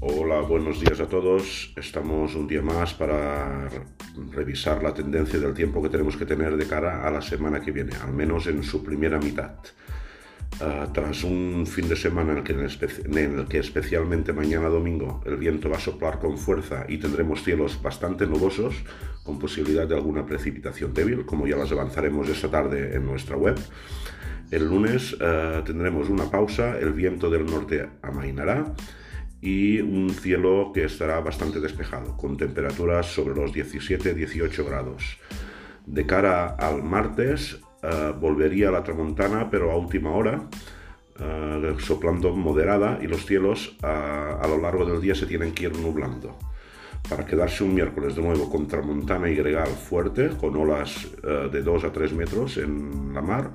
buenos días a todos. Estamos un día más para revisar la tendencia del tiempo que tenemos que tener de cara a la semana que viene, al menos en su primera mitad. Ah, tras un fin de semana en el, que, en el que especialmente mañana domingo el viento va a soplar con fuerza y tendremos cielos bastante nubosos, con posibilidad de alguna precipitación débil, como ya las avanzaremos esta tarde en nuestra web. El lunes ah, tendremos una pausa, el viento del norte amainará y un cielo que estará bastante despejado, con temperaturas sobre los 17-18 grados. De cara al martes, eh, volvería la tramontana, pero a última hora, eh, soplando moderada, y los cielos eh, a lo largo del día se tienen que ir nublando. Para quedarse un miércoles de nuevo con tramontana y gregal fuerte, con olas de 2 a 3 metros en la mar,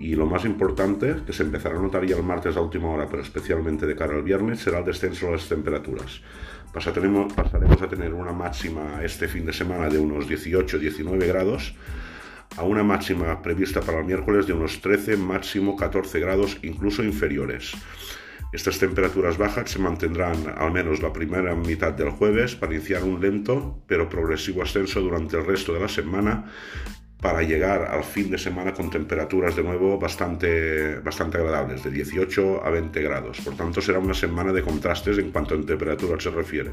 y lo más importante, que se empezará a notar ya el martes a última hora, pero especialmente de cara al viernes, será el descenso de las temperaturas. Pasaremos, a tener una máxima este fin de semana de unos 18-19 grados, a una máxima prevista para el miércoles de unos 13, máximo 14 grados, incluso inferiores. Estas temperaturas bajas se mantendrán al menos la primera mitad del jueves para iniciar un lento pero progresivo ascenso durante el resto de la semana para llegar al fin de semana con temperaturas de nuevo bastante, bastante agradables, de 18 a 20 grados. Por tanto, será una semana de contrastes en cuanto a temperatura se refiere.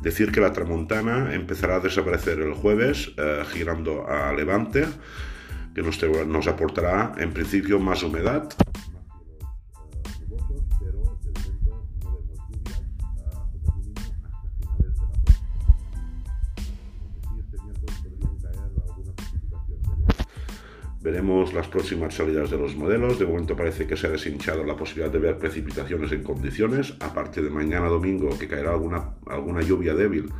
Decir que la tramontana empezará a desaparecer el jueves, eh, girando a levante, que nos aportará en principio más humedad Veremos las próximas salidas de los modelos. De momento parece que se ha deshinchado la posibilidad de ver precipitaciones en condiciones, aparte de mañana domingo que caerá alguna, alguna lluvia débil.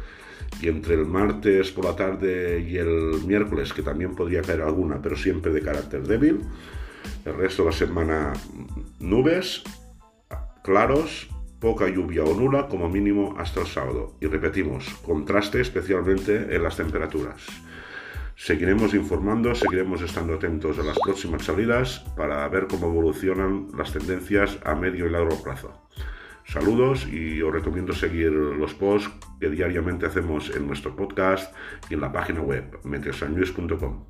Y entre el martes por la tarde y el miércoles, que también podría caer alguna, pero siempre de carácter débil. El resto de la semana nubes, claros, poca lluvia o nula como mínimo hasta el sábado. Y repetimos, contraste especialmente en las temperaturas. Seguiremos informando, seguiremos estando atentos a las próximas salidas para ver cómo evolucionan las tendencias a medio y largo plazo. Saludos y os recomiendo seguir los posts que diariamente hacemos en nuestro podcast y en la página web meteosannews.com.